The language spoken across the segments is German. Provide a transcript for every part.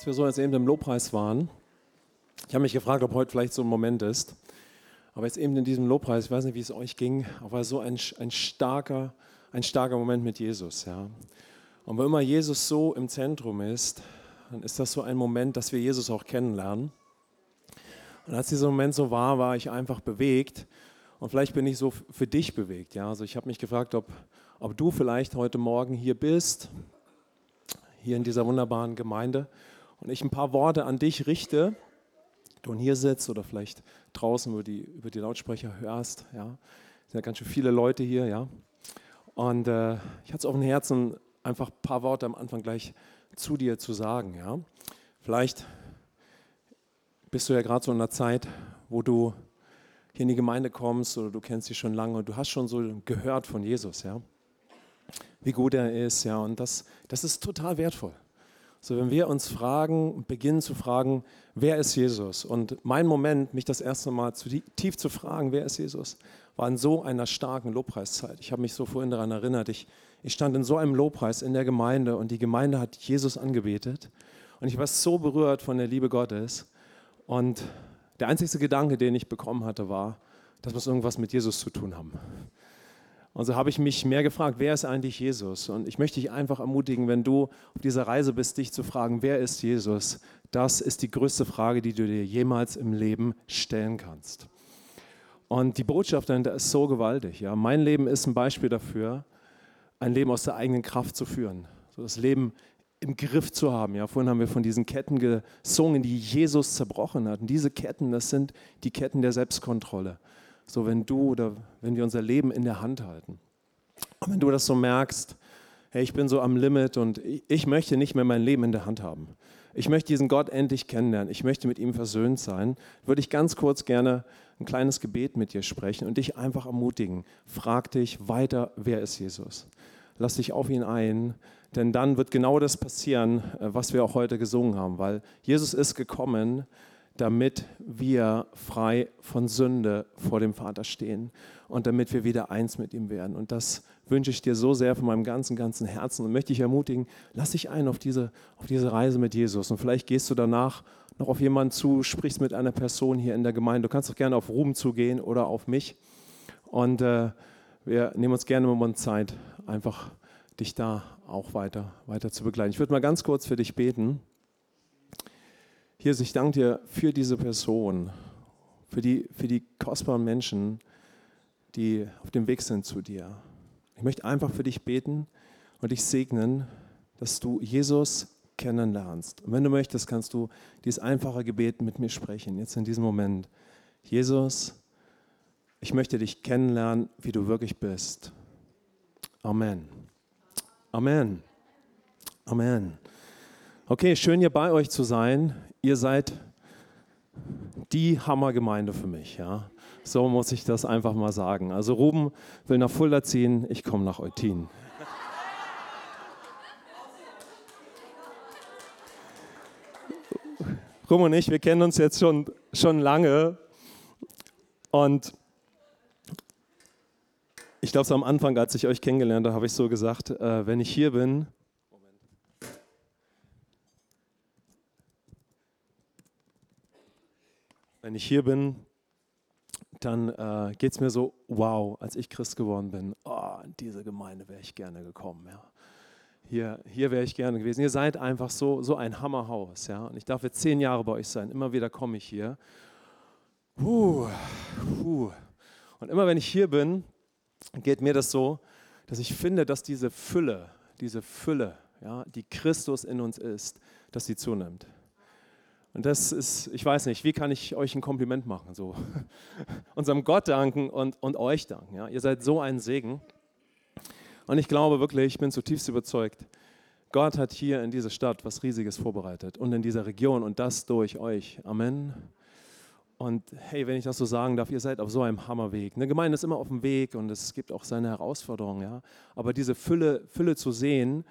als wir so jetzt eben im Lobpreis waren, ich habe mich gefragt, ob heute vielleicht so ein Moment ist. Aber jetzt eben in diesem Lobpreis, ich weiß nicht, wie es euch ging, aber so ein, ein, starker, ein starker Moment mit Jesus. Ja. Und wo immer Jesus so im Zentrum ist, dann ist das so ein Moment, dass wir Jesus auch kennenlernen. Und als dieser Moment so war, war ich einfach bewegt. Und vielleicht bin ich so für dich bewegt. Ja. Also ich habe mich gefragt, ob, ob du vielleicht heute Morgen hier bist, hier in dieser wunderbaren Gemeinde und ich ein paar Worte an dich richte, du hier sitzt oder vielleicht draußen über die, über die Lautsprecher hörst. Ja. Es sind ja ganz schön viele Leute hier. Ja. Und äh, ich hatte es auf dem Herzen, einfach ein paar Worte am Anfang gleich zu dir zu sagen. Ja. Vielleicht bist du ja gerade so in einer Zeit, wo du hier in die Gemeinde kommst oder du kennst sie schon lange und du hast schon so gehört von Jesus. Ja wie gut er ist. Ja, und das, das ist total wertvoll. So, wenn wir uns fragen, beginnen zu fragen, wer ist Jesus? Und mein Moment, mich das erste Mal zu, tief zu fragen, wer ist Jesus, war in so einer starken Lobpreiszeit. Ich habe mich so vorhin daran erinnert, ich, ich stand in so einem Lobpreis in der Gemeinde und die Gemeinde hat Jesus angebetet. Und ich war so berührt von der Liebe Gottes. Und der einzige Gedanke, den ich bekommen hatte, war, das muss irgendwas mit Jesus zu tun haben. Und so habe ich mich mehr gefragt, wer ist eigentlich Jesus? Und ich möchte dich einfach ermutigen, wenn du auf dieser Reise bist, dich zu fragen, wer ist Jesus? Das ist die größte Frage, die du dir jemals im Leben stellen kannst. Und die Botschaft dahinter ist so gewaltig. Ja? Mein Leben ist ein Beispiel dafür, ein Leben aus der eigenen Kraft zu führen. So das Leben im Griff zu haben. Ja, vorhin haben wir von diesen Ketten gesungen, die Jesus zerbrochen hat. Und diese Ketten, das sind die Ketten der Selbstkontrolle so wenn du oder wenn wir unser Leben in der Hand halten. Und wenn du das so merkst, hey, ich bin so am Limit und ich möchte nicht mehr mein Leben in der Hand haben. Ich möchte diesen Gott endlich kennenlernen. Ich möchte mit ihm versöhnt sein. Würde ich ganz kurz gerne ein kleines Gebet mit dir sprechen und dich einfach ermutigen. Frag dich weiter, wer ist Jesus? Lass dich auf ihn ein, denn dann wird genau das passieren, äh, was wir auch heute gesungen haben, weil Jesus ist gekommen, damit wir frei von Sünde vor dem Vater stehen und damit wir wieder eins mit ihm werden. Und das wünsche ich dir so sehr von meinem ganzen, ganzen Herzen und möchte dich ermutigen, lass dich ein auf diese, auf diese Reise mit Jesus. Und vielleicht gehst du danach noch auf jemanden zu, sprichst mit einer Person hier in der Gemeinde. Du kannst auch gerne auf Ruben zugehen oder auf mich. Und äh, wir nehmen uns gerne Moment Zeit, einfach dich da auch weiter, weiter zu begleiten. Ich würde mal ganz kurz für dich beten. Jesus, ich danke dir für diese Person, für die, für die kostbaren Menschen, die auf dem Weg sind zu dir. Ich möchte einfach für dich beten und dich segnen, dass du Jesus kennenlernst. Und wenn du möchtest, kannst du dieses einfache Gebet mit mir sprechen, jetzt in diesem Moment. Jesus, ich möchte dich kennenlernen, wie du wirklich bist. Amen. Amen. Amen. Okay, schön hier bei euch zu sein ihr seid die Hammergemeinde für mich. Ja? So muss ich das einfach mal sagen. Also Ruben will nach Fulda ziehen, ich komme nach Eutin. Ruben und ich, wir kennen uns jetzt schon, schon lange und ich glaube, so am Anfang, als ich euch kennengelernt habe, habe ich so gesagt, äh, wenn ich hier bin, wenn ich hier bin, dann äh, geht es mir so, wow, als ich Christ geworden bin, oh, in diese Gemeinde wäre ich gerne gekommen. Ja. Hier, hier wäre ich gerne gewesen. Ihr seid einfach so, so ein Hammerhaus. Ja. Und ich darf jetzt zehn Jahre bei euch sein. Immer wieder komme ich hier. Puh, puh. Und immer wenn ich hier bin, geht mir das so, dass ich finde, dass diese Fülle, diese Fülle, ja, die Christus in uns ist, dass sie zunimmt. Und das ist, ich weiß nicht, wie kann ich euch ein Kompliment machen? So. Unserem Gott danken und, und euch danken. Ja? Ihr seid so ein Segen. Und ich glaube wirklich, ich bin zutiefst überzeugt, Gott hat hier in dieser Stadt was Riesiges vorbereitet und in dieser Region und das durch euch. Amen. Und hey, wenn ich das so sagen darf, ihr seid auf so einem Hammerweg. Eine Gemeinde ist immer auf dem Weg und es gibt auch seine Herausforderungen. Ja? Aber diese Fülle, Fülle zu sehen,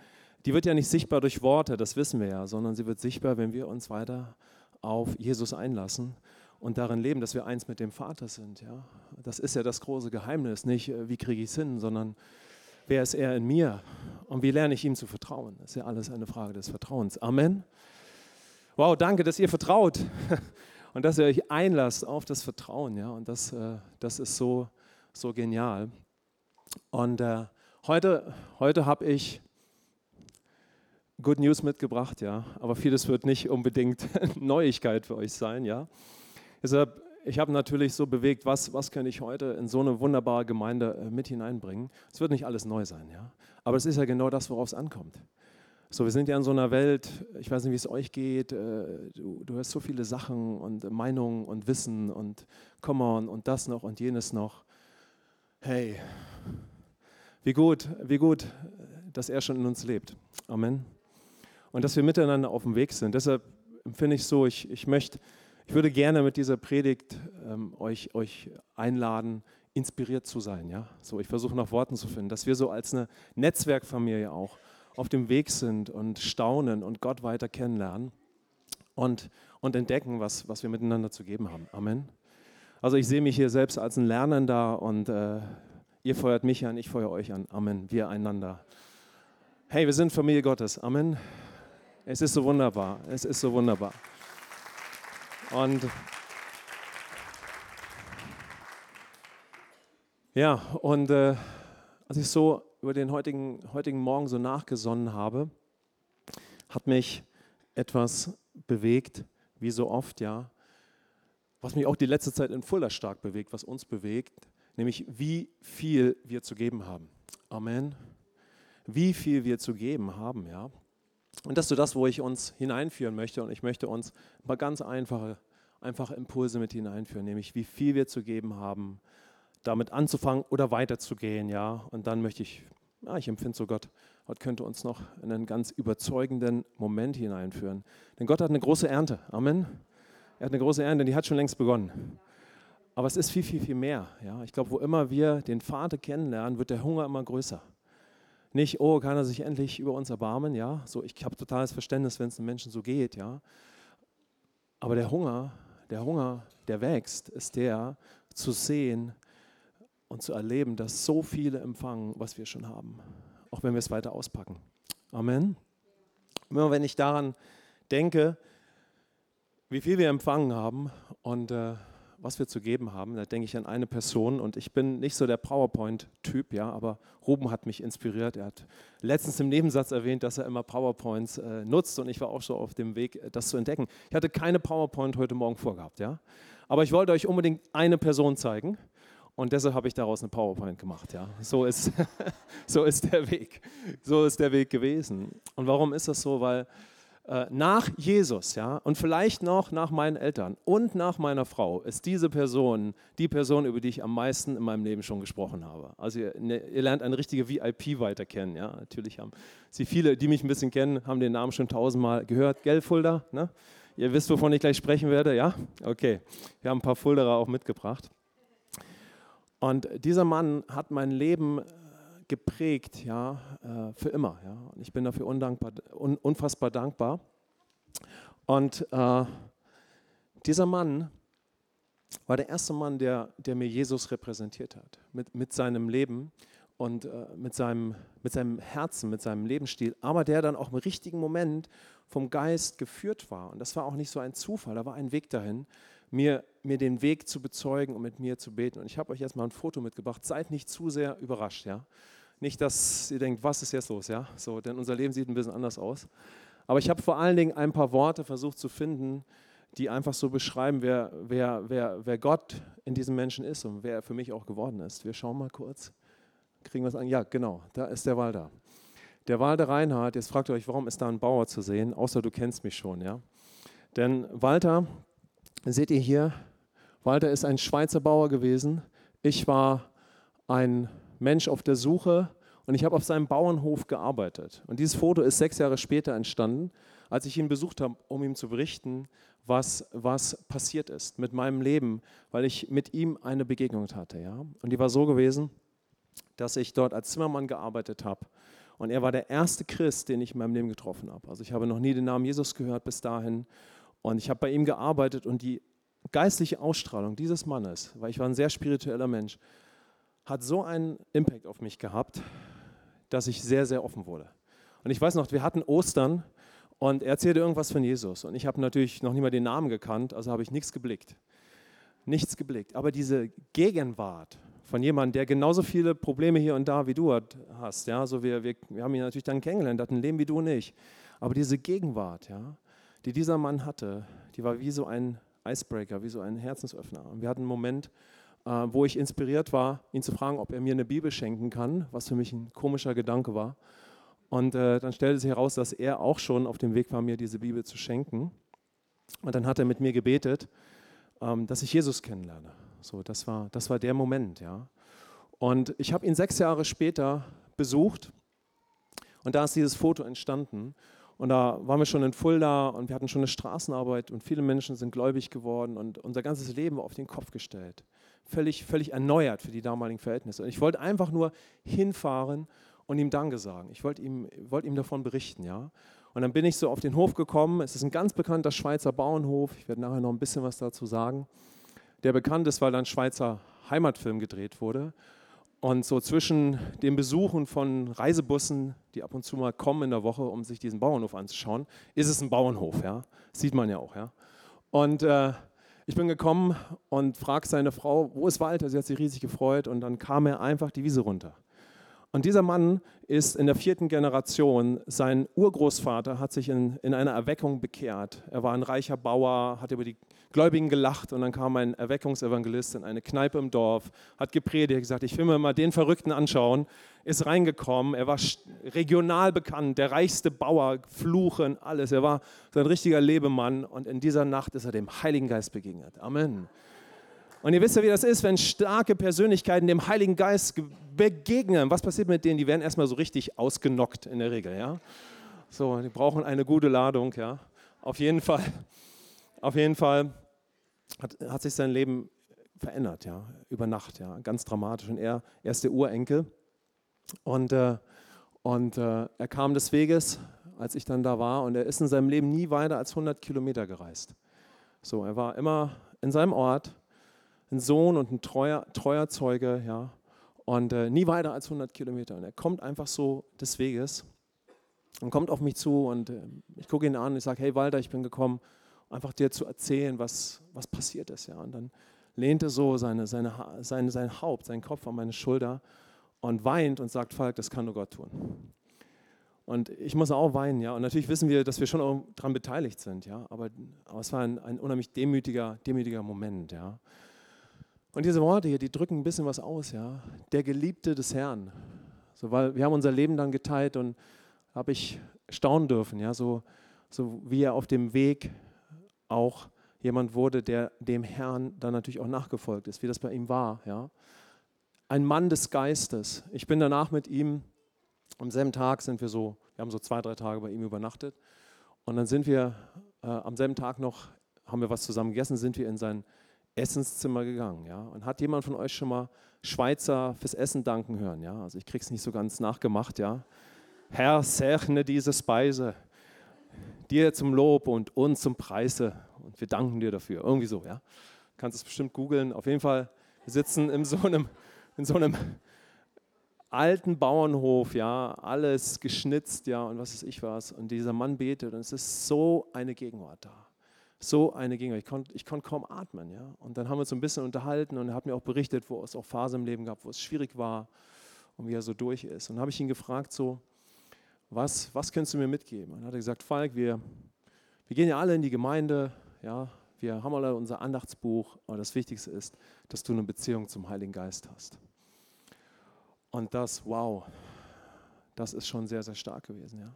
die wird ja nicht sichtbar durch Worte, das wissen wir ja, sondern sie wird sichtbar, wenn wir uns weiter auf Jesus einlassen und darin leben, dass wir eins mit dem Vater sind. Ja? Das ist ja das große Geheimnis, nicht äh, wie kriege ich es hin, sondern wer ist er in mir und wie lerne ich ihm zu vertrauen. Das ist ja alles eine Frage des Vertrauens. Amen. Wow, danke, dass ihr vertraut und dass ihr euch einlasst auf das Vertrauen. Ja? Und das, äh, das ist so, so genial. Und äh, heute, heute habe ich Good News mitgebracht, ja, aber vieles wird nicht unbedingt Neuigkeit für euch sein, ja. Deshalb, ich habe natürlich so bewegt, was, was kann ich heute in so eine wunderbare Gemeinde äh, mit hineinbringen. Es wird nicht alles neu sein, ja, aber es ist ja genau das, worauf es ankommt. So, wir sind ja in so einer Welt, ich weiß nicht, wie es euch geht, äh, du, du hörst so viele Sachen und Meinungen und Wissen und come on und das noch und jenes noch. Hey, wie gut, wie gut, dass er schon in uns lebt. Amen. Und dass wir miteinander auf dem Weg sind. Deshalb finde ich so, ich, ich möchte, ich würde gerne mit dieser Predigt ähm, euch, euch einladen, inspiriert zu sein. Ja? So, ich versuche nach Worten zu finden, dass wir so als eine Netzwerkfamilie auch auf dem Weg sind und staunen und Gott weiter kennenlernen und, und entdecken, was, was wir miteinander zu geben haben. Amen. Also ich sehe mich hier selbst als ein Lernender und äh, ihr feuert mich an, ich feuere euch an. Amen. Wir einander. Hey, wir sind Familie Gottes. Amen. Es ist so wunderbar. Es ist so wunderbar. Und ja, und äh, als ich so über den heutigen, heutigen Morgen so nachgesonnen habe, hat mich etwas bewegt, wie so oft, ja, was mich auch die letzte Zeit in Fuller stark bewegt, was uns bewegt, nämlich wie viel wir zu geben haben. Amen. Wie viel wir zu geben haben, ja. Und das ist so das, wo ich uns hineinführen möchte. Und ich möchte uns ein paar ganz einfache, einfache Impulse mit hineinführen, nämlich wie viel wir zu geben haben, damit anzufangen oder weiterzugehen, ja. Und dann möchte ich, ja, ich empfinde so Gott, Gott könnte uns noch in einen ganz überzeugenden Moment hineinführen. Denn Gott hat eine große Ernte. Amen. Er hat eine große Ernte, die hat schon längst begonnen. Aber es ist viel, viel, viel mehr. Ja. Ich glaube, wo immer wir den Vater kennenlernen, wird der Hunger immer größer. Nicht, oh, kann er sich endlich über uns erbarmen, ja. So, ich habe totales Verständnis, wenn es den Menschen so geht, ja. Aber der Hunger, der Hunger, der wächst, ist der, zu sehen, und zu erleben, dass so viele empfangen, was wir schon haben, auch wenn wir es weiter auspacken. Amen. Immer wenn ich daran denke, wie viel wir empfangen haben und äh, was wir zu geben haben, da denke ich an eine Person und ich bin nicht so der PowerPoint-Typ, ja, aber Ruben hat mich inspiriert. Er hat letztens im Nebensatz erwähnt, dass er immer PowerPoints äh, nutzt und ich war auch so auf dem Weg, das zu entdecken. Ich hatte keine PowerPoint heute Morgen vorgehabt, ja, aber ich wollte euch unbedingt eine Person zeigen und deshalb habe ich daraus eine PowerPoint gemacht. Ja. So, ist, so ist der Weg. So ist der Weg gewesen. Und warum ist das so? Weil äh, nach Jesus, ja, und vielleicht noch nach meinen Eltern und nach meiner Frau, ist diese Person die Person, über die ich am meisten in meinem Leben schon gesprochen habe. Also ihr, ne, ihr lernt eine richtige VIP weiter kennen. Ja. Natürlich haben sie viele, die mich ein bisschen kennen, haben den Namen schon tausendmal gehört. Gell, Fulda? Ne? Ihr wisst, wovon ich gleich sprechen werde, ja? Okay. Wir haben ein paar Fulderer auch mitgebracht. Und dieser Mann hat mein Leben äh, geprägt, ja, äh, für immer. Ja. Und ich bin dafür un, unfassbar dankbar. Und äh, dieser Mann war der erste Mann, der, der mir Jesus repräsentiert hat, mit, mit seinem Leben und äh, mit, seinem, mit seinem Herzen, mit seinem Lebensstil, aber der dann auch im richtigen Moment vom Geist geführt war. Und das war auch nicht so ein Zufall, da war ein Weg dahin, mir, mir den Weg zu bezeugen und mit mir zu beten. Und ich habe euch jetzt mal ein Foto mitgebracht. Seid nicht zu sehr überrascht, ja. Nicht, dass ihr denkt, was ist jetzt los, ja. So, denn unser Leben sieht ein bisschen anders aus. Aber ich habe vor allen Dingen ein paar Worte versucht zu finden, die einfach so beschreiben, wer, wer, wer, wer Gott in diesem Menschen ist und wer er für mich auch geworden ist. Wir schauen mal kurz. Kriegen wir es an? Ja, genau, da ist der Walter. Der Walter Reinhardt, jetzt fragt ihr euch, warum ist da ein Bauer zu sehen, außer du kennst mich schon, ja. Denn Walter seht ihr hier, Walter ist ein Schweizer Bauer gewesen. Ich war ein Mensch auf der Suche und ich habe auf seinem Bauernhof gearbeitet. Und dieses Foto ist sechs Jahre später entstanden, als ich ihn besucht habe, um ihm zu berichten, was, was passiert ist mit meinem Leben, weil ich mit ihm eine Begegnung hatte. Ja? Und die war so gewesen, dass ich dort als Zimmermann gearbeitet habe. Und er war der erste Christ, den ich in meinem Leben getroffen habe. Also ich habe noch nie den Namen Jesus gehört bis dahin. Und ich habe bei ihm gearbeitet und die geistliche Ausstrahlung dieses Mannes, weil ich war ein sehr spiritueller Mensch, hat so einen Impact auf mich gehabt, dass ich sehr, sehr offen wurde. Und ich weiß noch, wir hatten Ostern Und er erzählte irgendwas von Jesus. Und ich habe natürlich noch nicht mal den Namen gekannt, also habe ich nichts geblickt. Nichts geblickt. Aber diese Gegenwart von jemandem, der genauso viele Probleme hier und da wie du hast, ja, so wir, wir, wir haben ihn natürlich dann kennengelernt, hat ein Leben wie du nicht. Aber diese Gegenwart, ja, die dieser Mann hatte, die war wie so ein Icebreaker, wie so ein Herzensöffner. Und wir hatten einen Moment, wo ich inspiriert war, ihn zu fragen, ob er mir eine Bibel schenken kann, was für mich ein komischer Gedanke war. Und äh, dann stellte sich heraus, dass er auch schon auf dem Weg war, mir diese Bibel zu schenken. Und dann hat er mit mir gebetet, ähm, dass ich Jesus kennenlerne. So, das war, das war der Moment, ja. Und ich habe ihn sechs Jahre später besucht und da ist dieses Foto entstanden. Und da waren wir schon in Fulda und wir hatten schon eine Straßenarbeit und viele Menschen sind gläubig geworden und unser ganzes Leben war auf den Kopf gestellt. Völlig, völlig erneuert für die damaligen Verhältnisse. Und ich wollte einfach nur hinfahren und ihm Danke sagen. Ich wollte ihm, wollte ihm davon berichten, ja. Und dann bin ich so auf den Hof gekommen. Es ist ein ganz bekannter Schweizer Bauernhof. Ich werde nachher noch ein bisschen was dazu sagen. Der bekannt ist, weil da ein Schweizer Heimatfilm gedreht wurde. Und so zwischen den Besuchen von Reisebussen, die ab und zu mal kommen in der Woche, um sich diesen Bauernhof anzuschauen, ist es ein Bauernhof, ja. sieht man ja auch, ja. Und äh, ich bin gekommen und frage seine Frau, wo ist Walter? Sie hat sich riesig gefreut und dann kam er einfach die Wiese runter. Und dieser Mann ist in der vierten Generation, sein Urgroßvater hat sich in, in einer Erweckung bekehrt. Er war ein reicher Bauer, hat über die Gläubigen gelacht und dann kam ein Erweckungsevangelist in eine Kneipe im Dorf, hat gepredigt, gesagt, ich will mir mal den Verrückten anschauen, ist reingekommen, er war regional bekannt, der reichste Bauer, Fluchen, alles. Er war so ein richtiger Lebemann und in dieser Nacht ist er dem Heiligen Geist begegnet. Amen. Und ihr wisst ja, wie das ist, wenn starke Persönlichkeiten dem Heiligen Geist begegnen. Was passiert mit denen? Die werden erstmal so richtig ausgenockt in der Regel. Ja? So, die brauchen eine gute Ladung. Ja? Auf jeden Fall, auf jeden Fall hat, hat sich sein Leben verändert, ja? über Nacht, ja? ganz dramatisch. Und er, er ist der Urenkel. Und, äh, und äh, er kam des Weges, als ich dann da war, und er ist in seinem Leben nie weiter als 100 Kilometer gereist. So, er war immer in seinem Ort ein Sohn und ein treuer, treuer Zeuge, ja, und äh, nie weiter als 100 Kilometer. Und er kommt einfach so des Weges und kommt auf mich zu und äh, ich gucke ihn an und ich sage, hey Walter, ich bin gekommen, einfach dir zu erzählen, was, was passiert ist. Ja. Und dann lehnt er so seine, seine, seine, sein Haupt, seinen Kopf an meine Schulter und weint und sagt, Falk, das kann nur Gott tun. Und ich muss auch weinen, ja. Und natürlich wissen wir, dass wir schon daran beteiligt sind, ja. Aber, aber es war ein, ein unheimlich demütiger, demütiger Moment, ja. Und diese Worte hier, die drücken ein bisschen was aus, ja. Der Geliebte des Herrn. So, weil wir haben unser Leben dann geteilt und habe ich staunen dürfen, ja, so, so wie er auf dem Weg auch jemand wurde, der dem Herrn dann natürlich auch nachgefolgt ist, wie das bei ihm war, ja. Ein Mann des Geistes. Ich bin danach mit ihm, am selben Tag sind wir so, wir haben so zwei, drei Tage bei ihm übernachtet und dann sind wir äh, am selben Tag noch, haben wir was zusammen gegessen, sind wir in sein Essenszimmer gegangen. Ja? Und hat jemand von euch schon mal Schweizer fürs Essen danken hören? Ja? Also ich kriege es nicht so ganz nachgemacht. Ja? Herr, segne diese Speise, dir zum Lob und uns zum Preise. Und wir danken dir dafür. Irgendwie so. Ja? Du kannst es bestimmt googeln. Auf jeden Fall, wir sitzen in so einem, in so einem alten Bauernhof, ja, alles geschnitzt, ja, und was weiß ich was. Und dieser Mann betet und es ist so eine Gegenwart da so eine Gegenwart. Ich konnte ich konnt kaum atmen. Ja? Und dann haben wir uns ein bisschen unterhalten und er hat mir auch berichtet, wo es auch Phasen im Leben gab, wo es schwierig war und wie er so durch ist. Und dann habe ich ihn gefragt, so, was, was könntest du mir mitgeben? Und dann hat er gesagt, Falk, wir, wir gehen ja alle in die Gemeinde, ja, wir haben alle unser Andachtsbuch, aber das Wichtigste ist, dass du eine Beziehung zum Heiligen Geist hast. Und das, wow, das ist schon sehr, sehr stark gewesen. Ja?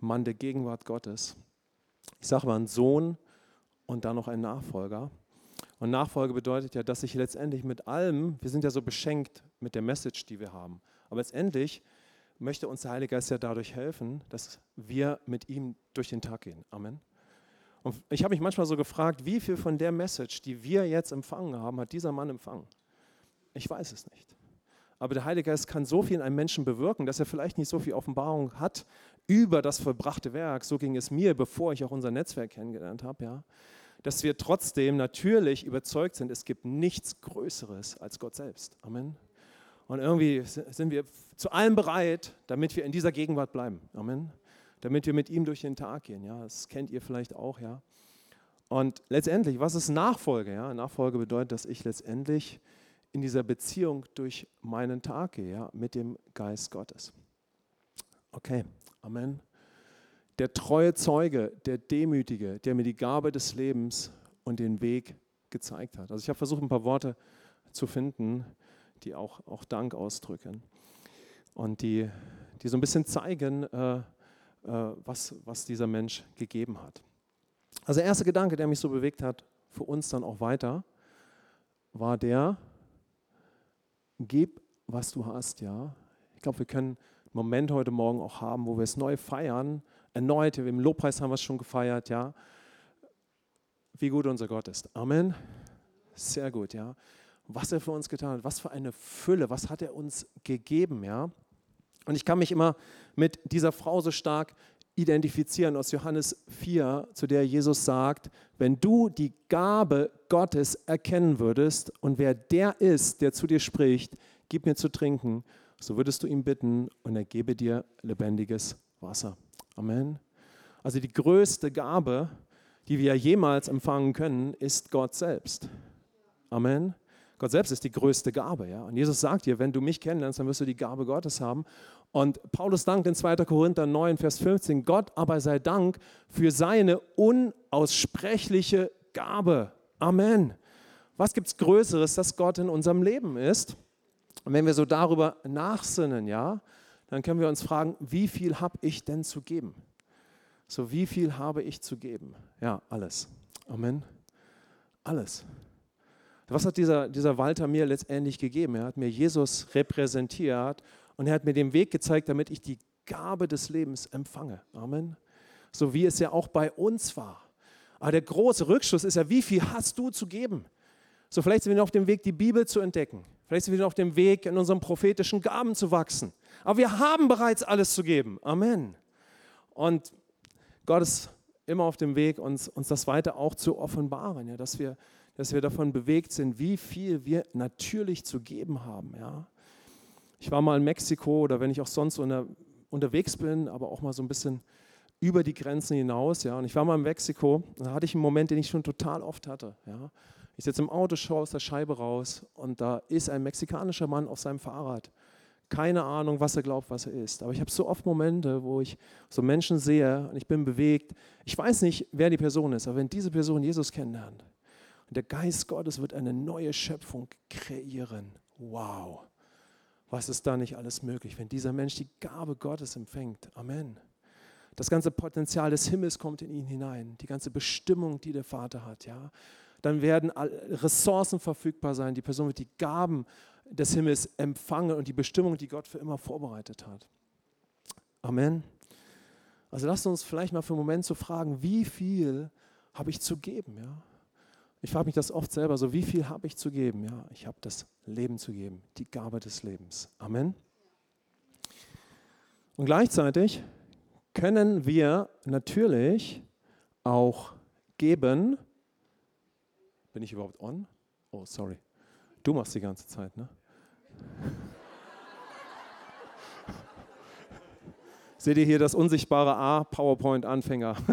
Mann der Gegenwart Gottes. Ich sage mal, ein Sohn, und dann noch ein Nachfolger. Und Nachfolge bedeutet ja, dass ich letztendlich mit allem, wir sind ja so beschenkt mit der Message, die wir haben, aber letztendlich möchte uns der Heilige Geist ja dadurch helfen, dass wir mit ihm durch den Tag gehen. Amen. Und ich habe mich manchmal so gefragt, wie viel von der Message, die wir jetzt empfangen haben, hat dieser Mann empfangen? Ich weiß es nicht. Aber der Heilige Geist kann so viel in einem Menschen bewirken, dass er vielleicht nicht so viel Offenbarung hat über das vollbrachte Werk. So ging es mir, bevor ich auch unser Netzwerk kennengelernt habe. Ja dass wir trotzdem natürlich überzeugt sind, es gibt nichts Größeres als Gott selbst. Amen. Und irgendwie sind wir zu allem bereit, damit wir in dieser Gegenwart bleiben. Amen. damit wir mit ihm durch den Tag gehen. Ja, das kennt ihr vielleicht auch, ja. Und letztendlich, was ist Nachfolge? Ja, Nachfolge bedeutet, dass ich letztendlich in dieser Beziehung durch meinen Tag gehe, ja, mit dem Geist Gottes. Okay, Amen. Der treue Zeuge, der Demütige, der mir die Gabe des Lebens und den Weg gezeigt hat. Also ich habe versucht, ein paar Worte zu finden, die auch, auch Dank ausdrücken und die, die so ein bisschen zeigen, äh, äh, was, was dieser Mensch gegeben hat. Also der erste Gedanke, der mich so bewegt hat, für uns dann auch weiter, war der, gib, was du hast, ja. Ich glaube, wir können einen Moment heute Morgen auch haben, wo wir es neu feiern, erneut, im Lobpreis haben wir es schon gefeiert, ja. Wie gut unser Gott ist. Amen. Sehr gut, ja. Was er für uns getan hat, was für eine Fülle, was hat er uns gegeben, ja. Und ich kann mich immer mit dieser Frau so stark identifizieren aus Johannes 4, zu der Jesus sagt, wenn du die Gabe Gottes erkennen würdest und wer der ist, der zu dir spricht, gib mir zu trinken, so würdest du ihn bitten und er gebe dir lebendiges Wasser. Amen. Also die größte Gabe, die wir jemals empfangen können, ist Gott selbst. Amen. Gott selbst ist die größte Gabe. Ja? Und Jesus sagt dir, wenn du mich kennenlernst, dann wirst du die Gabe Gottes haben. Und Paulus dankt in 2. Korinther 9, Vers 15, Gott aber sei Dank für seine unaussprechliche Gabe. Amen. Was gibt es Größeres, dass Gott in unserem Leben ist? Und wenn wir so darüber nachsinnen, ja, dann können wir uns fragen, wie viel habe ich denn zu geben? So, wie viel habe ich zu geben? Ja, alles. Amen. Alles. Was hat dieser, dieser Walter mir letztendlich gegeben? Er hat mir Jesus repräsentiert und er hat mir den Weg gezeigt, damit ich die Gabe des Lebens empfange. Amen. So wie es ja auch bei uns war. Aber der große Rückschluss ist ja, wie viel hast du zu geben? So vielleicht sind wir noch auf dem Weg, die Bibel zu entdecken. Vielleicht sind wir auf dem Weg, in unseren prophetischen Gaben zu wachsen. Aber wir haben bereits alles zu geben. Amen. Und Gott ist immer auf dem Weg, uns, uns das weiter auch zu offenbaren, ja, dass wir dass wir davon bewegt sind, wie viel wir natürlich zu geben haben. Ja? Ich war mal in Mexiko oder wenn ich auch sonst unter, unterwegs bin, aber auch mal so ein bisschen über die Grenzen hinaus. Ja? Und ich war mal in Mexiko, da hatte ich einen Moment, den ich schon total oft hatte. Ja? Ich sitze im Auto, schaue aus der Scheibe raus und da ist ein mexikanischer Mann auf seinem Fahrrad. Keine Ahnung, was er glaubt, was er ist. Aber ich habe so oft Momente, wo ich so Menschen sehe und ich bin bewegt. Ich weiß nicht, wer die Person ist, aber wenn diese Person Jesus kennenlernt, und der Geist Gottes wird eine neue Schöpfung kreieren. Wow. Was ist da nicht alles möglich, wenn dieser Mensch die Gabe Gottes empfängt? Amen. Das ganze Potenzial des Himmels kommt in ihn hinein, die ganze Bestimmung, die der Vater hat, ja. Dann werden Ressourcen verfügbar sein, die Person wird die Gaben des Himmels empfangen und die Bestimmung, die Gott für immer vorbereitet hat. Amen. Also lasst uns vielleicht mal für einen Moment so fragen, wie viel habe ich zu geben, ja? Ich frage mich das oft selber so, wie viel habe ich zu geben? Ja, ich habe das Leben zu geben, die Gabe des Lebens. Amen. Und gleichzeitig können wir natürlich auch geben. Bin ich überhaupt on? Oh, sorry. Du machst die ganze Zeit, ne? Seht ihr hier das unsichtbare A, PowerPoint-Anfänger?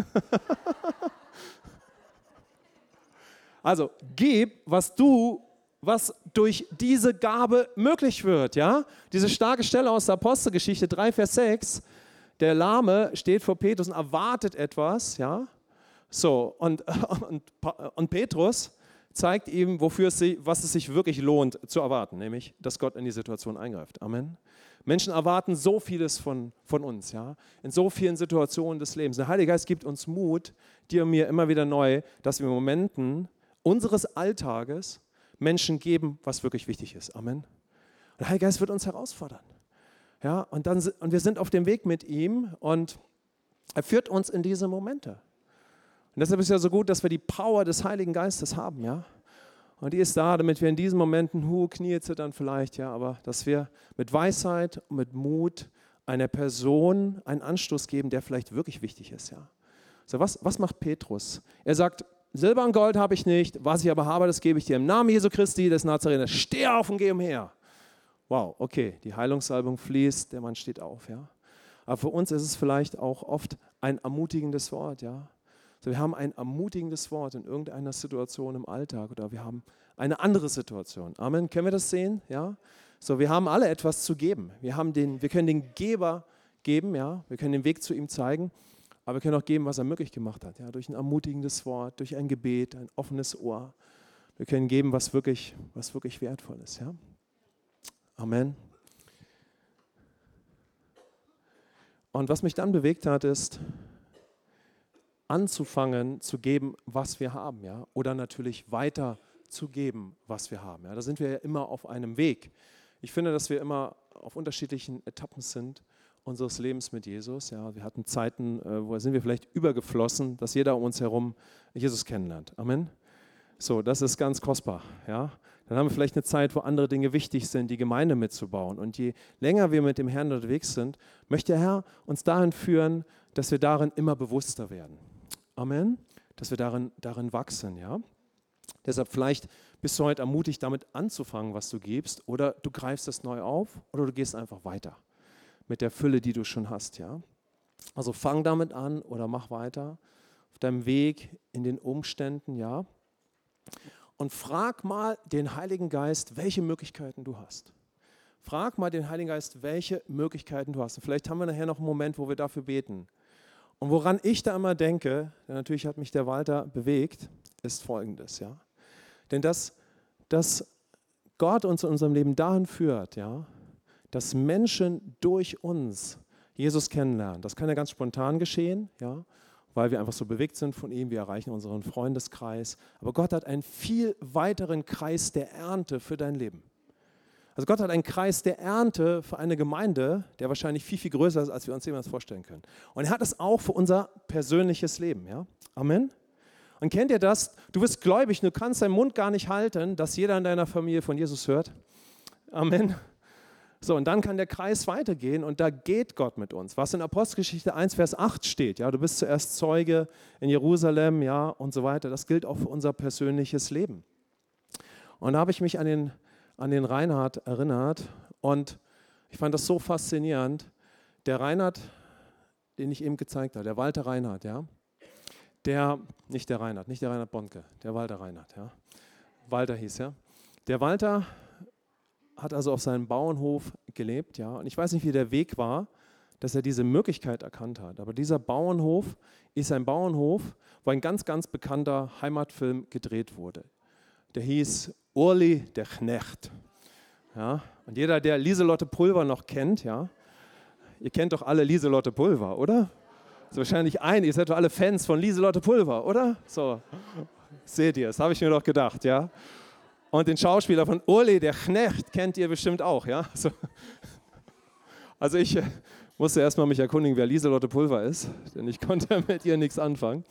Also gib, was du, was durch diese Gabe möglich wird. Ja? Diese starke Stelle aus der Apostelgeschichte 3, Vers 6. Der Lahme steht vor Petrus und erwartet etwas. Ja? So, und, und, und Petrus zeigt ihm, wofür es was es sich wirklich lohnt zu erwarten, nämlich, dass Gott in die Situation eingreift. Amen. Menschen erwarten so vieles von, von uns, ja, in so vielen Situationen des Lebens. Der Heilige Geist gibt uns Mut, dir und mir immer wieder neu, dass wir in Momenten unseres Alltages Menschen geben, was wirklich wichtig ist. Amen. Und der Heilige Geist wird uns herausfordern. Ja, und, dann, und wir sind auf dem Weg mit ihm und er führt uns in diese Momente. Und deshalb ist es ja so gut, dass wir die Power des Heiligen Geistes haben, ja. Und die ist da, damit wir in diesen Momenten, hu, Knie zittern vielleicht, ja, aber dass wir mit Weisheit und mit Mut einer Person einen Anstoß geben, der vielleicht wirklich wichtig ist, ja. So, was, was macht Petrus? Er sagt, Silber und Gold habe ich nicht, was ich aber habe, das gebe ich dir im Namen Jesu Christi des Nazareners. Steh auf und geh umher. Wow, okay, die Heilungssalbung fließt, der Mann steht auf. Ja? Aber für uns ist es vielleicht auch oft ein ermutigendes Wort, ja. So, wir haben ein ermutigendes Wort in irgendeiner Situation im Alltag oder wir haben eine andere Situation. Amen. Können wir das sehen? Ja. So, wir haben alle etwas zu geben. Wir, haben den, wir können den Geber geben, ja. Wir können den Weg zu ihm zeigen, aber wir können auch geben, was er möglich gemacht hat, ja. Durch ein ermutigendes Wort, durch ein Gebet, ein offenes Ohr. Wir können geben, was wirklich, was wirklich wertvoll ist, ja. Amen. Und was mich dann bewegt hat, ist, anzufangen zu geben, was wir haben, ja, oder natürlich weiter zu geben, was wir haben. Ja. Da sind wir ja immer auf einem Weg. Ich finde, dass wir immer auf unterschiedlichen Etappen sind unseres Lebens mit Jesus. Ja. Wir hatten Zeiten, äh, wo sind wir vielleicht übergeflossen, dass jeder um uns herum Jesus kennenlernt. Amen. So, das ist ganz kostbar. Ja. Dann haben wir vielleicht eine Zeit, wo andere Dinge wichtig sind, die Gemeinde mitzubauen. Und je länger wir mit dem Herrn unterwegs sind, möchte der Herr uns dahin führen, dass wir darin immer bewusster werden. Amen. Dass wir darin, darin wachsen, ja. Deshalb vielleicht bist du heute ermutigt, damit anzufangen, was du gibst, oder du greifst es neu auf, oder du gehst einfach weiter mit der Fülle, die du schon hast, ja. Also fang damit an oder mach weiter auf deinem Weg in den Umständen, ja. Und frag mal den Heiligen Geist, welche Möglichkeiten du hast. Frag mal den Heiligen Geist, welche Möglichkeiten du hast. Und vielleicht haben wir nachher noch einen Moment, wo wir dafür beten. Und woran ich da immer denke, natürlich hat mich der Walter bewegt, ist folgendes, ja. Denn dass, dass Gott uns in unserem Leben dahin führt, ja, dass Menschen durch uns Jesus kennenlernen. Das kann ja ganz spontan geschehen, ja, weil wir einfach so bewegt sind von ihm, wir erreichen unseren Freundeskreis. Aber Gott hat einen viel weiteren Kreis der Ernte für dein Leben. Also Gott hat einen Kreis der Ernte für eine Gemeinde, der wahrscheinlich viel, viel größer ist, als wir uns jemals vorstellen können. Und er hat es auch für unser persönliches Leben. Ja? Amen. Und kennt ihr das? Du bist gläubig, du kannst deinen Mund gar nicht halten, dass jeder in deiner Familie von Jesus hört. Amen. So, und dann kann der Kreis weitergehen und da geht Gott mit uns. Was in Apostelgeschichte 1, Vers 8 steht, ja, du bist zuerst Zeuge in Jerusalem, ja, und so weiter, das gilt auch für unser persönliches Leben. Und da habe ich mich an den an den Reinhard erinnert und ich fand das so faszinierend. Der Reinhard, den ich eben gezeigt habe, der Walter Reinhard, ja, der, nicht der Reinhard, nicht der Reinhard Bonke, der Walter Reinhard, ja, Walter hieß ja. Der Walter hat also auf seinem Bauernhof gelebt, ja, und ich weiß nicht, wie der Weg war, dass er diese Möglichkeit erkannt hat. Aber dieser Bauernhof ist ein Bauernhof, wo ein ganz, ganz bekannter Heimatfilm gedreht wurde. Der hieß Urli der Knecht. Ja, und jeder, der Lieselotte Pulver noch kennt, ja, ihr kennt doch alle Lieselotte Pulver, oder? So wahrscheinlich ein, ihr seid doch alle Fans von Lieselotte Pulver, oder? So, seht ihr, das habe ich mir doch gedacht, ja. Und den Schauspieler von Urli der Knecht kennt ihr bestimmt auch, ja. So. Also ich äh, musste erstmal mich erkundigen, wer Lieselotte Pulver ist, denn ich konnte mit ihr nichts anfangen.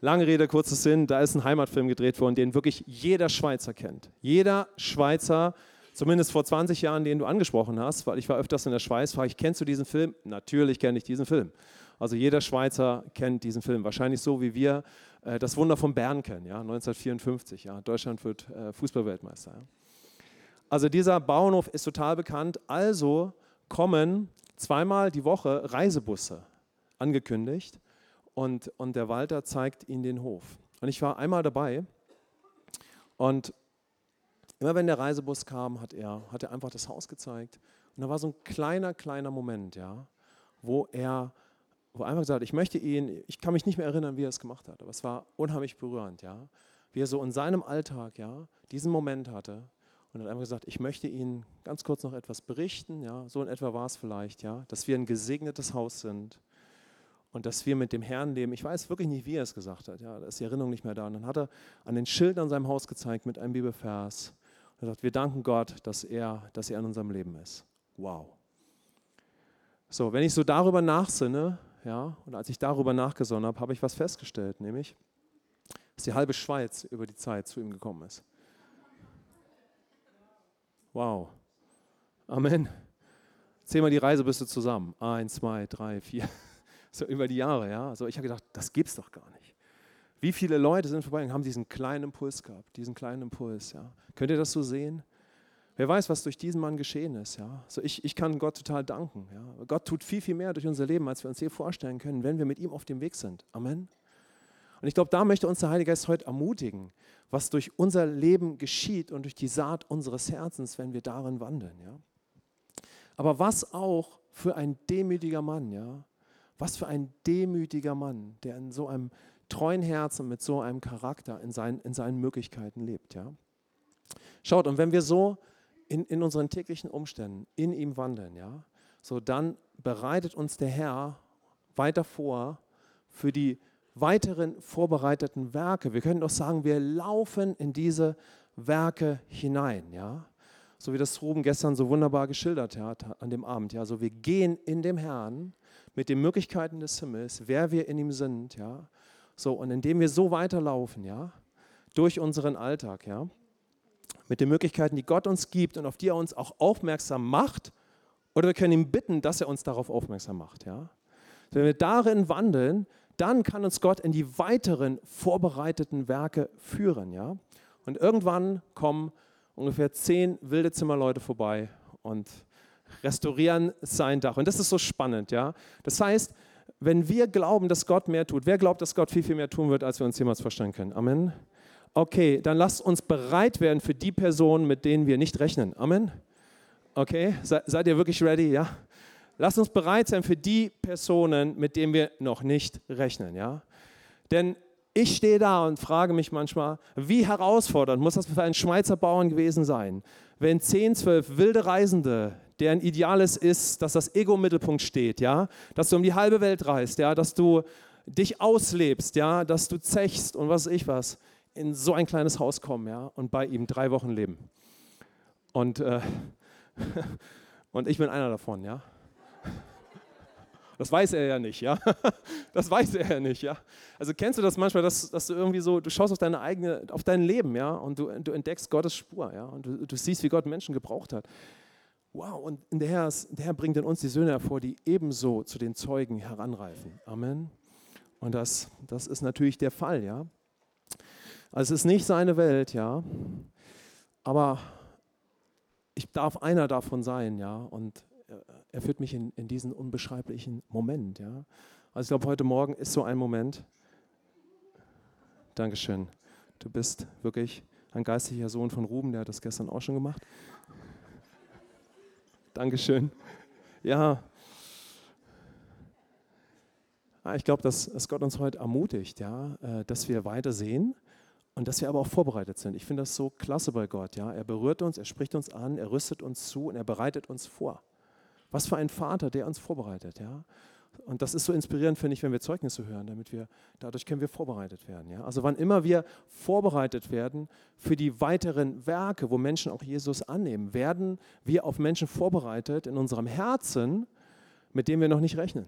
Lange Rede, kurzer Sinn, da ist ein Heimatfilm gedreht worden, den wirklich jeder Schweizer kennt. Jeder Schweizer, zumindest vor 20 Jahren, den du angesprochen hast, weil ich war öfters in der Schweiz, frage ich, kennst du diesen Film? Natürlich kenne ich diesen Film. Also jeder Schweizer kennt diesen Film. Wahrscheinlich so, wie wir äh, das Wunder von Bern kennen, ja? 1954. Ja? Deutschland wird äh, Fußballweltmeister. Ja? Also dieser Bauernhof ist total bekannt. Also kommen zweimal die Woche Reisebusse angekündigt und, und der Walter zeigt ihnen den Hof. Und ich war einmal dabei und immer wenn der Reisebus kam, hat er, hat er einfach das Haus gezeigt. Und da war so ein kleiner, kleiner Moment, ja, wo er wo einfach gesagt hat, ich möchte ihn, ich kann mich nicht mehr erinnern, wie er es gemacht hat, aber es war unheimlich berührend, ja, wie er so in seinem Alltag, ja, diesen Moment hatte und hat einfach gesagt, ich möchte Ihnen ganz kurz noch etwas berichten, ja, so in etwa war es vielleicht, ja, dass wir ein gesegnetes Haus sind, und dass wir mit dem Herrn leben. Ich weiß wirklich nicht, wie er es gesagt hat. Ja, da ist die Erinnerung nicht mehr da. Und dann hat er an den Schildern an seinem Haus gezeigt mit einem Bibelvers. Und er sagt, wir danken Gott, dass er, dass er in unserem Leben ist. Wow. So, wenn ich so darüber nachsinne, ja, und als ich darüber nachgesonnen habe, habe ich was festgestellt, nämlich, dass die halbe Schweiz über die Zeit zu ihm gekommen ist. Wow. Amen. Zähl mal die Reisebüste zusammen. Eins, zwei, drei, vier so über die Jahre. Ja? So, ich habe gedacht, das gibt's doch gar nicht. Wie viele Leute sind vorbei und haben diesen kleinen Impuls gehabt, diesen kleinen Impuls. Ja? Könnt ihr das so sehen? Wer weiß, was durch diesen Mann geschehen ist. Ja? Also ich, ich kann Gott total danken. Ja? Gott tut viel, viel mehr durch unser Leben, als wir uns je vorstellen können, wenn wir mit ihm auf dem Weg sind. Amen. Und ich glaube, da möchte uns der Heilige Geist heute ermutigen, was durch unser Leben geschieht und durch die Saat unseres Herzens, wenn wir darin wandeln. Ja? Aber was auch für ein demütiger Mann, ja? Was für ein demütiger Mann, der in so einem treuen Herzen mit so einem Charakter in seinen, in seinen Möglichkeiten lebt. Ja? Schaut, und wenn wir so in, in unseren täglichen Umständen in ihm wandeln, ja, so dann bereitet uns der Herr weiter vor für die weiteren vorbereiteten Werke. Wir können doch sagen, wir laufen in diese Werke hinein, ja. So wie das Ruben gestern so wunderbar geschildert hat an dem Abend, ja. So wir gehen in dem Herrn mit den Möglichkeiten des Himmels, wer wir in ihm sind, ja. So und indem wir so weiterlaufen, ja, durch unseren Alltag, ja, mit den Möglichkeiten, die Gott uns gibt und auf die er uns auch aufmerksam macht, oder wir können ihn bitten, dass er uns darauf aufmerksam macht, ja. Wenn wir darin wandeln, dann kann uns Gott in die weiteren vorbereiteten Werke führen. Ja? Und irgendwann kommen ungefähr zehn wilde Zimmerleute vorbei und restaurieren sein Dach. Und das ist so spannend. Ja? Das heißt, wenn wir glauben, dass Gott mehr tut, wer glaubt, dass Gott viel, viel mehr tun wird, als wir uns jemals vorstellen können? Amen. Okay, dann lasst uns bereit werden für die Personen, mit denen wir nicht rechnen. Amen. Okay, seid ihr wirklich ready? Ja? Lass uns bereit sein für die Personen, mit denen wir noch nicht rechnen. Ja? Denn ich stehe da und frage mich manchmal, wie herausfordernd muss das für einen Schweizer Bauern gewesen sein, wenn 10, 12 wilde Reisende, deren Ideales ist, dass das Ego im Mittelpunkt steht, ja? dass du um die halbe Welt reist, ja? dass du dich auslebst, ja? dass du zechst und was weiß ich was, in so ein kleines Haus kommen ja? und bei ihm drei Wochen leben. Und, äh, und ich bin einer davon, ja. Das weiß er ja nicht, ja. Das weiß er ja nicht, ja. Also kennst du das manchmal, dass, dass du irgendwie so, du schaust auf deine eigene, auf dein Leben, ja, und du, du entdeckst Gottes Spur, ja, und du, du siehst, wie Gott Menschen gebraucht hat. Wow, und der Herr, ist, der Herr bringt in uns die Söhne hervor, die ebenso zu den Zeugen heranreifen. Amen. Und das, das ist natürlich der Fall, ja. Also es ist nicht seine Welt, ja. Aber ich darf einer davon sein, ja. Und er führt mich in, in diesen unbeschreiblichen Moment. Ja? Also ich glaube, heute Morgen ist so ein Moment. Dankeschön. Du bist wirklich ein geistlicher Sohn von Ruben, der hat das gestern auch schon gemacht. Dankeschön. Ja. Ah, ich glaube, dass, dass Gott uns heute ermutigt, ja, äh, dass wir weiter sehen und dass wir aber auch vorbereitet sind. Ich finde das so klasse bei Gott. Ja. Er berührt uns, er spricht uns an, er rüstet uns zu und er bereitet uns vor. Was für ein Vater, der uns vorbereitet, ja. Und das ist so inspirierend, finde ich, wenn wir Zeugnisse hören, damit wir, dadurch können wir vorbereitet werden. Ja? Also wann immer wir vorbereitet werden für die weiteren Werke, wo Menschen auch Jesus annehmen, werden wir auf Menschen vorbereitet in unserem Herzen, mit denen wir noch nicht rechnen.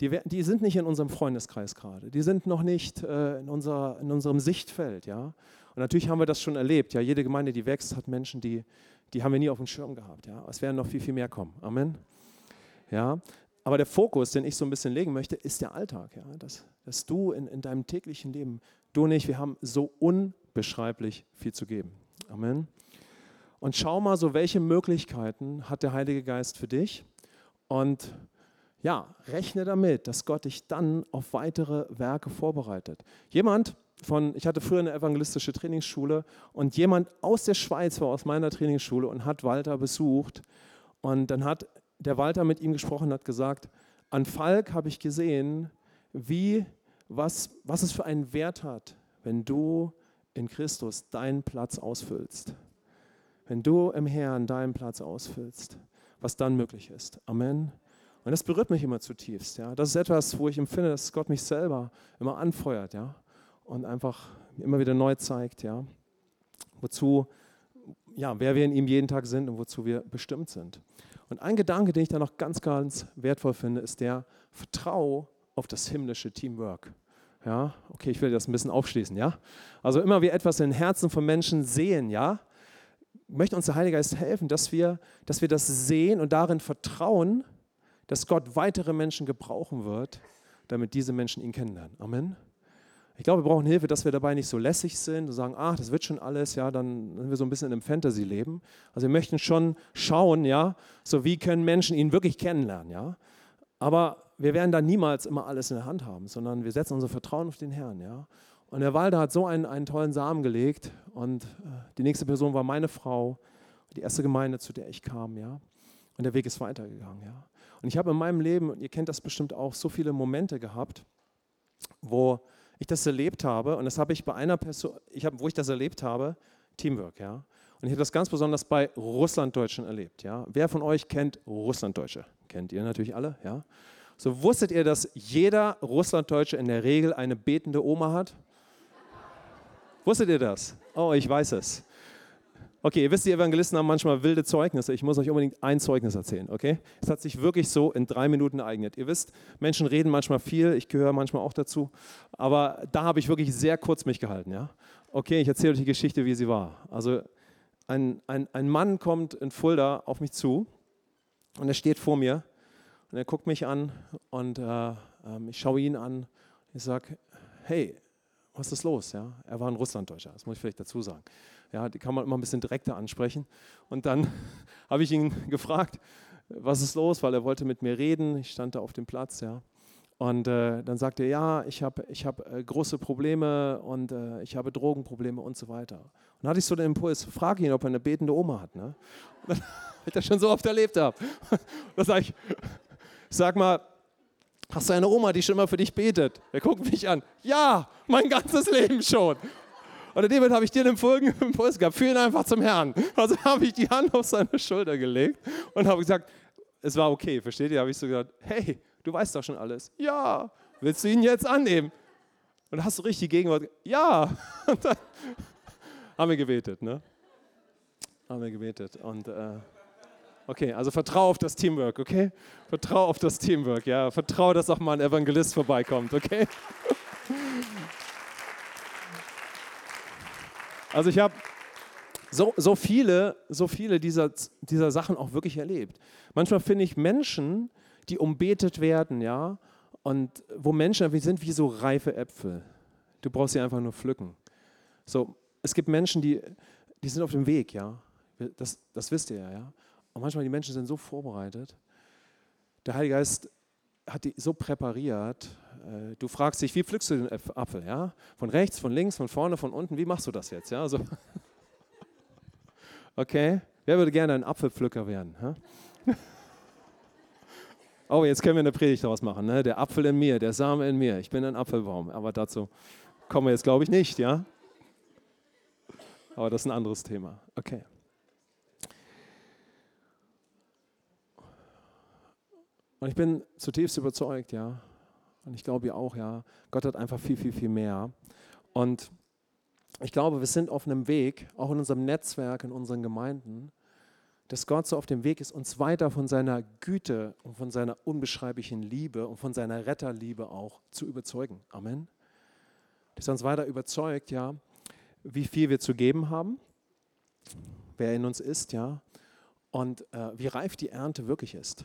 Die, die sind nicht in unserem Freundeskreis gerade, die sind noch nicht äh, in, unser, in unserem Sichtfeld. Ja? Und natürlich haben wir das schon erlebt. Ja? Jede Gemeinde, die wächst, hat Menschen, die, die haben wir nie auf dem Schirm gehabt. Ja? Es werden noch viel, viel mehr kommen. Amen. Ja? Aber der Fokus, den ich so ein bisschen legen möchte, ist der Alltag. Ja? Dass, dass du in, in deinem täglichen Leben, du und ich, wir haben so unbeschreiblich viel zu geben. Amen. Und schau mal so, welche Möglichkeiten hat der Heilige Geist für dich? Und ja, rechne damit, dass Gott dich dann auf weitere Werke vorbereitet. Jemand, von, ich hatte früher eine evangelistische Trainingsschule und jemand aus der Schweiz war aus meiner Trainingsschule und hat Walter besucht. Und dann hat der Walter mit ihm gesprochen hat gesagt, an Falk habe ich gesehen, wie, was, was es für einen Wert hat, wenn du in Christus deinen Platz ausfüllst. Wenn du im Herrn deinen Platz ausfüllst, was dann möglich ist. Amen. Und das berührt mich immer zutiefst. Ja. Das ist etwas, wo ich empfinde, dass Gott mich selber immer anfeuert. Ja und einfach immer wieder neu zeigt, ja, wozu, ja, wer wir in ihm jeden Tag sind und wozu wir bestimmt sind. Und ein Gedanke, den ich da noch ganz, ganz wertvoll finde, ist der Vertrau auf das himmlische Teamwork. Ja, okay, ich will das ein bisschen aufschließen, ja. Also immer wir etwas in den Herzen von Menschen sehen, ja, möchte uns der Heilige Geist helfen, dass wir, dass wir das sehen und darin vertrauen, dass Gott weitere Menschen gebrauchen wird, damit diese Menschen ihn kennenlernen. Amen. Ich glaube, wir brauchen Hilfe, dass wir dabei nicht so lässig sind und sagen, ach, das wird schon alles, ja, dann sind wir so ein bisschen in einem Fantasy-Leben. Also wir möchten schon schauen, ja, so wie können Menschen ihn wirklich kennenlernen, ja. Aber wir werden da niemals immer alles in der Hand haben, sondern wir setzen unser Vertrauen auf den Herrn, ja. Und der Walder hat so einen, einen tollen Samen gelegt und äh, die nächste Person war meine Frau, die erste Gemeinde, zu der ich kam, ja. Und der Weg ist weitergegangen, ja. Und ich habe in meinem Leben, und ihr kennt das bestimmt auch, so viele Momente gehabt, wo ich das erlebt habe, und das habe ich bei einer Person, ich hab, wo ich das erlebt habe, Teamwork, ja. Und ich habe das ganz besonders bei Russlanddeutschen erlebt, ja. Wer von euch kennt Russlanddeutsche? Kennt ihr natürlich alle, ja. So wusstet ihr, dass jeder Russlanddeutsche in der Regel eine betende Oma hat? Wusstet ihr das? Oh, ich weiß es. Okay, ihr wisst, die Evangelisten haben manchmal wilde Zeugnisse. Ich muss euch unbedingt ein Zeugnis erzählen, okay? Es hat sich wirklich so in drei Minuten ereignet. Ihr wisst, Menschen reden manchmal viel, ich gehöre manchmal auch dazu, aber da habe ich wirklich sehr kurz mich gehalten, ja? Okay, ich erzähle euch die Geschichte, wie sie war. Also ein, ein, ein Mann kommt in Fulda auf mich zu und er steht vor mir und er guckt mich an und äh, äh, ich schaue ihn an. Ich sage, hey, was ist los? Ja? Er war ein Russlanddeutscher, das muss ich vielleicht dazu sagen. Ja, die kann man immer ein bisschen direkter ansprechen. Und dann habe ich ihn gefragt, was ist los, weil er wollte mit mir reden. Ich stand da auf dem Platz, ja. Und äh, dann sagte er, ja, ich habe ich hab, äh, große Probleme und äh, ich habe Drogenprobleme und so weiter. Und dann hatte ich so den Impuls, frage ihn, ob er eine betende Oma hat. Ne? Und dann, ich das schon so oft erlebt habe. Da sage ich, sag mal, hast du eine Oma, die schon immer für dich betet? Er guckt mich an. Ja, mein ganzes Leben schon. Und David habe ich dir den folgenden Impuls gehabt, führ ihn einfach zum Herrn. Also habe ich die Hand auf seine Schulter gelegt und habe gesagt, es war okay, versteht ihr? Habe ich so gesagt, hey, du weißt doch schon alles. Ja, willst du ihn jetzt annehmen? Und hast du richtig Gegenwart? Ja. Und dann haben wir gebetet, ne? Haben wir gebetet und äh, Okay, also vertrau auf das Teamwork, okay? Vertrau auf das Teamwork, ja. Vertrau, dass auch mal ein Evangelist vorbeikommt, okay? Also ich habe so, so viele, so viele dieser, dieser Sachen auch wirklich erlebt. Manchmal finde ich Menschen, die umbetet werden, ja, und wo Menschen sind wie so reife Äpfel. Du brauchst sie einfach nur pflücken. So, es gibt Menschen, die, die sind auf dem Weg, ja. Das, das wisst ihr ja, ja. Und manchmal die Menschen sind so vorbereitet. Der Heilige Geist hat die so präpariert. Äh, du fragst dich, wie pflückst du den Apfel? Ja? Von rechts, von links, von vorne, von unten. Wie machst du das jetzt? Ja, also okay. Wer würde gerne ein Apfelpflücker werden? Oh, jetzt können wir eine Predigt daraus machen. Ne? Der Apfel in mir, der Same in mir. Ich bin ein Apfelbaum. Aber dazu kommen wir jetzt, glaube ich, nicht. Ja? Aber das ist ein anderes Thema. Okay. Und ich bin zutiefst überzeugt, ja, und ich glaube ihr auch, ja, Gott hat einfach viel, viel, viel mehr. Und ich glaube, wir sind auf einem Weg, auch in unserem Netzwerk, in unseren Gemeinden, dass Gott so auf dem Weg ist, uns weiter von seiner Güte und von seiner unbeschreiblichen Liebe und von seiner Retterliebe auch zu überzeugen. Amen. Dass er uns weiter überzeugt, ja, wie viel wir zu geben haben, wer in uns ist, ja, und äh, wie reif die Ernte wirklich ist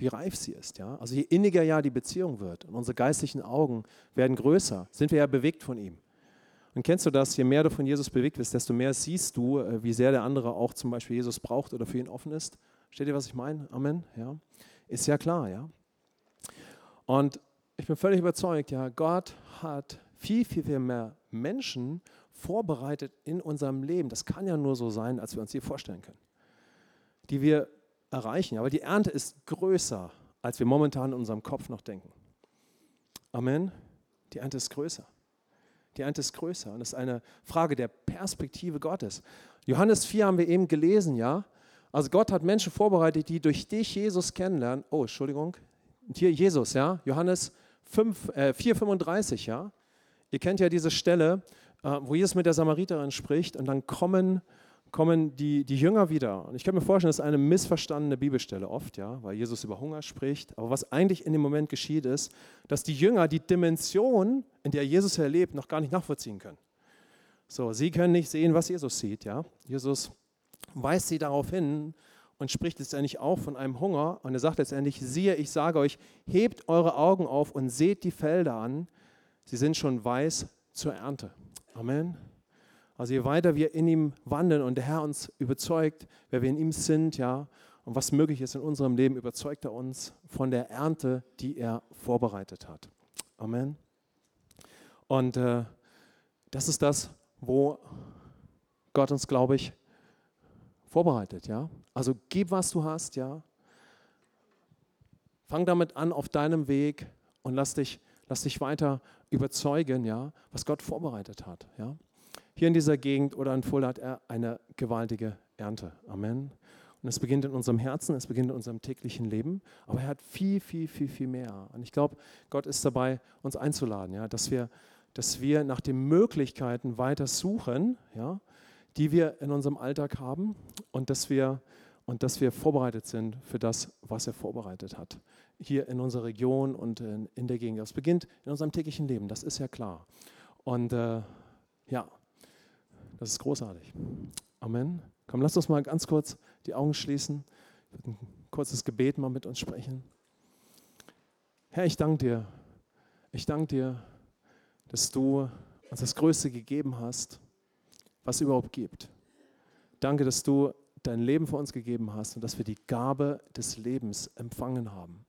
wie reif sie ist. Ja? Also je inniger ja die Beziehung wird und unsere geistlichen Augen werden größer, sind wir ja bewegt von ihm. Und kennst du das, je mehr du von Jesus bewegt bist, desto mehr siehst du, äh, wie sehr der andere auch zum Beispiel Jesus braucht oder für ihn offen ist. Steht ihr, was ich meine? Amen. Ja? Ist ja klar, ja. Und ich bin völlig überzeugt, ja, Gott hat viel, viel, viel mehr Menschen vorbereitet in unserem Leben. Das kann ja nur so sein, als wir uns hier vorstellen können. Die wir erreichen. Aber die Ernte ist größer, als wir momentan in unserem Kopf noch denken. Amen. Die Ernte ist größer. Die Ernte ist größer. Und das ist eine Frage der Perspektive Gottes. Johannes 4 haben wir eben gelesen, ja. Also Gott hat Menschen vorbereitet, die durch dich Jesus kennenlernen. Oh, Entschuldigung. Und hier Jesus, ja. Johannes 5, äh, 4, 35, ja. Ihr kennt ja diese Stelle, äh, wo Jesus mit der Samariterin spricht und dann kommen kommen die, die Jünger wieder. Und ich kann mir vorstellen, das ist eine missverstandene Bibelstelle oft, ja, weil Jesus über Hunger spricht. Aber was eigentlich in dem Moment geschieht, ist, dass die Jünger die Dimension, in der Jesus erlebt, noch gar nicht nachvollziehen können. So, sie können nicht sehen, was Jesus sieht, ja. Jesus weist sie darauf hin und spricht letztendlich auch von einem Hunger. Und er sagt letztendlich, siehe, ich sage euch, hebt eure Augen auf und seht die Felder an. Sie sind schon weiß zur Ernte. Amen. Also je weiter wir in ihm wandeln und der Herr uns überzeugt, wer wir in ihm sind, ja, und was möglich ist in unserem Leben, überzeugt er uns von der Ernte, die er vorbereitet hat. Amen. Und äh, das ist das, wo Gott uns, glaube ich, vorbereitet, ja. Also gib, was du hast, ja. Fang damit an auf deinem Weg und lass dich, lass dich weiter überzeugen, ja, was Gott vorbereitet hat, ja. Hier in dieser Gegend oder in Fulda hat er eine gewaltige Ernte. Amen. Und es beginnt in unserem Herzen, es beginnt in unserem täglichen Leben, aber er hat viel, viel, viel, viel mehr. Und ich glaube, Gott ist dabei, uns einzuladen, ja, dass, wir, dass wir nach den Möglichkeiten weiter suchen, ja, die wir in unserem Alltag haben und dass wir, und dass wir vorbereitet sind für das, was er vorbereitet hat. Hier in unserer Region und in, der Gegend. Das beginnt in unserem täglichen Leben, das ist ja klar. Und äh, ja, das ist großartig. Amen. Komm, lass uns mal ganz kurz die Augen schließen. Ich würde ein kurzes Gebet mal mit uns sprechen. Herr, ich danke dir. Ich danke dir, dass du uns das Größte gegeben hast, was es überhaupt gibt. Danke, dass du dein Leben für uns gegeben hast und dass wir die Gabe des Lebens empfangen haben.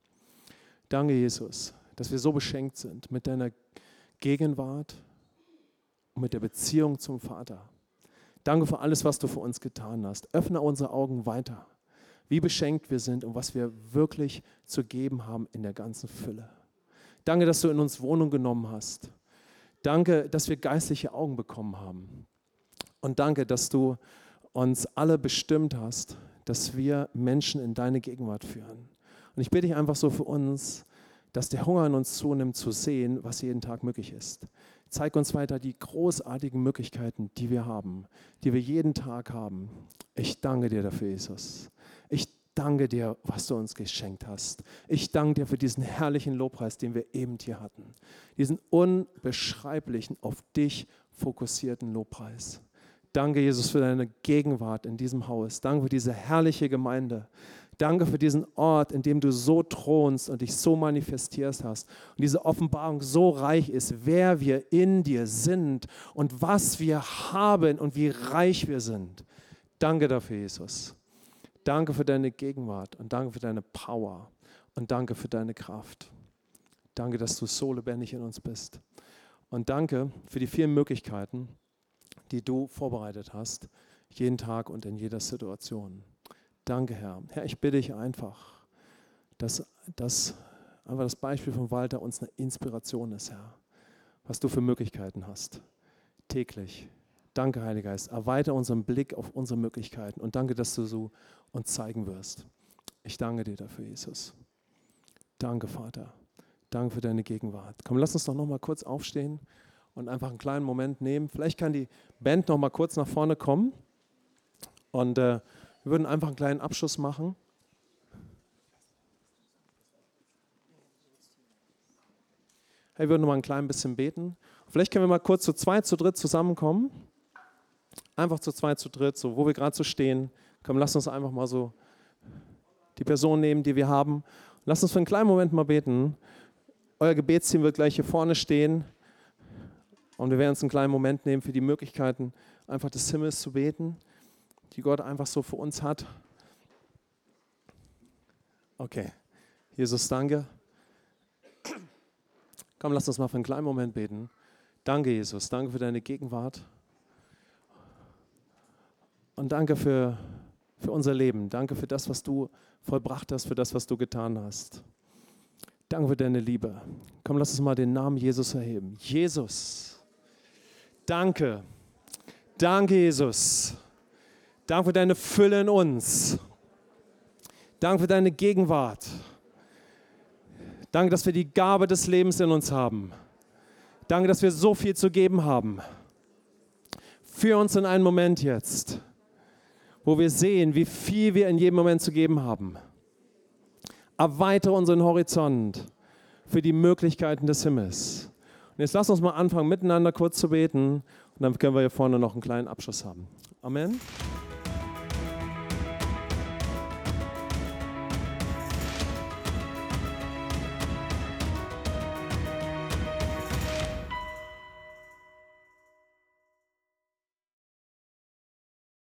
Danke, Jesus, dass wir so beschenkt sind mit deiner Gegenwart und mit der Beziehung zum Vater. Danke für alles, was du für uns getan hast. Öffne unsere Augen weiter, wie beschenkt wir sind und was wir wirklich zu geben haben in der ganzen Fülle. Danke, dass du in uns Wohnung genommen hast. Danke, dass wir geistliche Augen bekommen haben. Und danke, dass du uns alle bestimmt hast, dass wir Menschen in deine Gegenwart führen. Und ich bitte dich einfach so für uns, dass der Hunger in uns zunimmt, zu sehen, was jeden Tag möglich ist. Zeig uns weiter die großartigen Möglichkeiten, die wir haben, die wir jeden Tag haben. Ich danke dir dafür, Jesus. Ich danke dir, was du uns geschenkt hast. Ich danke dir für diesen herrlichen Lobpreis, den wir eben hier hatten. Diesen unbeschreiblichen, auf dich fokussierten Lobpreis. Danke, Jesus, für deine Gegenwart in diesem Haus. Danke für diese herrliche Gemeinde. Danke für diesen Ort, in dem du so thronst und dich so manifestierst hast. Und diese Offenbarung so reich ist, wer wir in dir sind und was wir haben und wie reich wir sind. Danke dafür, Jesus. Danke für deine Gegenwart und danke für deine Power und danke für deine Kraft. Danke, dass du so lebendig in uns bist. Und danke für die vielen Möglichkeiten, die du vorbereitet hast, jeden Tag und in jeder Situation. Danke, Herr. Herr, ich bitte dich einfach, dass, dass einfach das Beispiel von Walter uns eine Inspiration ist, Herr, was du für Möglichkeiten hast, täglich. Danke, Heiliger Geist. Erweiter unseren Blick auf unsere Möglichkeiten und danke, dass du so uns zeigen wirst. Ich danke dir dafür, Jesus. Danke, Vater. Danke für deine Gegenwart. Komm, lass uns doch noch mal kurz aufstehen und einfach einen kleinen Moment nehmen. Vielleicht kann die Band noch mal kurz nach vorne kommen und äh, wir würden einfach einen kleinen Abschluss machen. Hey, wir würden noch mal ein klein bisschen beten. Vielleicht können wir mal kurz zu zweit, zu dritt zusammenkommen. Einfach zu zweit, zu dritt, so wo wir gerade so stehen. Komm, lass uns einfach mal so die Person nehmen, die wir haben. Lass uns für einen kleinen Moment mal beten. Euer Gebetsteam wird gleich hier vorne stehen. Und wir werden uns einen kleinen Moment nehmen für die Möglichkeiten, einfach des Himmels zu beten die Gott einfach so für uns hat. Okay, Jesus, danke. Komm, lass uns mal für einen kleinen Moment beten. Danke, Jesus, danke für deine Gegenwart. Und danke für, für unser Leben. Danke für das, was du vollbracht hast, für das, was du getan hast. Danke für deine Liebe. Komm, lass uns mal den Namen Jesus erheben. Jesus, danke. Danke, Jesus. Danke für deine Fülle in uns. Danke für deine Gegenwart. Danke, dass wir die Gabe des Lebens in uns haben. Danke, dass wir so viel zu geben haben. Führ uns in einen Moment jetzt, wo wir sehen, wie viel wir in jedem Moment zu geben haben. Erweitere unseren Horizont für die Möglichkeiten des Himmels. Und jetzt lass uns mal anfangen, miteinander kurz zu beten. Und dann können wir hier vorne noch einen kleinen Abschluss haben. Amen.